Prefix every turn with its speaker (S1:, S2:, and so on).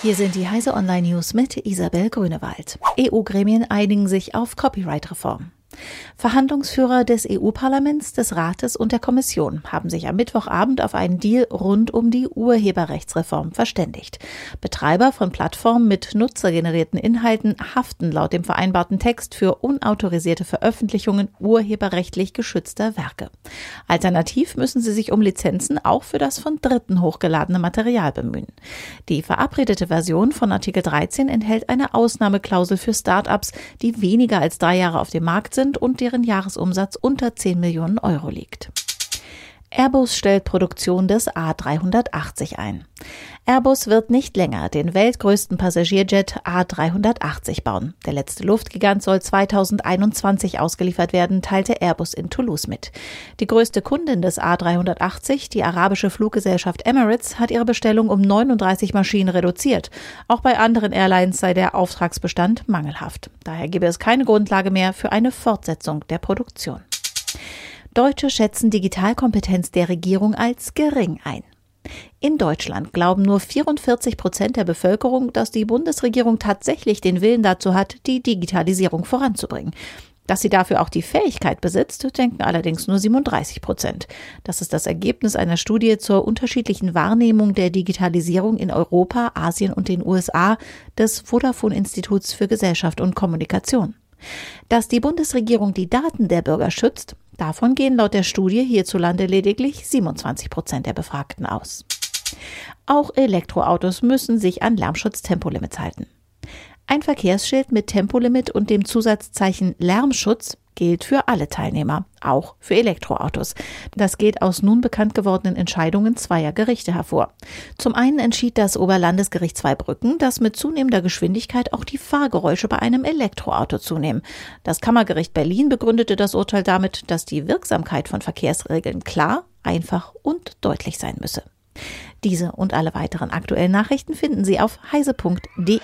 S1: Hier sind die Heise Online News mit Isabel Grünewald. EU-Gremien einigen sich auf Copyright-Reform. Verhandlungsführer des EU-Parlaments, des Rates und der Kommission haben sich am Mittwochabend auf einen Deal rund um die Urheberrechtsreform verständigt. Betreiber von Plattformen mit nutzergenerierten Inhalten haften laut dem vereinbarten Text für unautorisierte Veröffentlichungen urheberrechtlich geschützter Werke. Alternativ müssen sie sich um Lizenzen auch für das von Dritten hochgeladene Material bemühen. Die verabredete Version von Artikel 13 enthält eine Ausnahmeklausel für Start-ups, die weniger als drei Jahre auf dem Markt sind und deren Jahresumsatz unter 10 Millionen Euro liegt. Airbus stellt Produktion des A380 ein. Airbus wird nicht länger den weltgrößten Passagierjet A380 bauen. Der letzte Luftgigant soll 2021 ausgeliefert werden, teilte Airbus in Toulouse mit. Die größte Kundin des A380, die arabische Fluggesellschaft Emirates, hat ihre Bestellung um 39 Maschinen reduziert. Auch bei anderen Airlines sei der Auftragsbestand mangelhaft. Daher gebe es keine Grundlage mehr für eine Fortsetzung der Produktion. Deutsche schätzen Digitalkompetenz der Regierung als gering ein. In Deutschland glauben nur 44 Prozent der Bevölkerung, dass die Bundesregierung tatsächlich den Willen dazu hat, die Digitalisierung voranzubringen. Dass sie dafür auch die Fähigkeit besitzt, denken allerdings nur 37 Prozent. Das ist das Ergebnis einer Studie zur unterschiedlichen Wahrnehmung der Digitalisierung in Europa, Asien und den USA des Vodafone Instituts für Gesellschaft und Kommunikation. Dass die Bundesregierung die Daten der Bürger schützt, Davon gehen laut der Studie hierzulande lediglich 27 Prozent der Befragten aus. Auch Elektroautos müssen sich an Lärmschutztempolimits halten. Ein Verkehrsschild mit Tempolimit und dem Zusatzzeichen Lärmschutz gilt für alle Teilnehmer, auch für Elektroautos. Das geht aus nun bekannt gewordenen Entscheidungen zweier Gerichte hervor. Zum einen entschied das Oberlandesgericht Zweibrücken, dass mit zunehmender Geschwindigkeit auch die Fahrgeräusche bei einem Elektroauto zunehmen. Das Kammergericht Berlin begründete das Urteil damit, dass die Wirksamkeit von Verkehrsregeln klar, einfach und deutlich sein müsse. Diese und alle weiteren aktuellen Nachrichten finden Sie auf heise.de.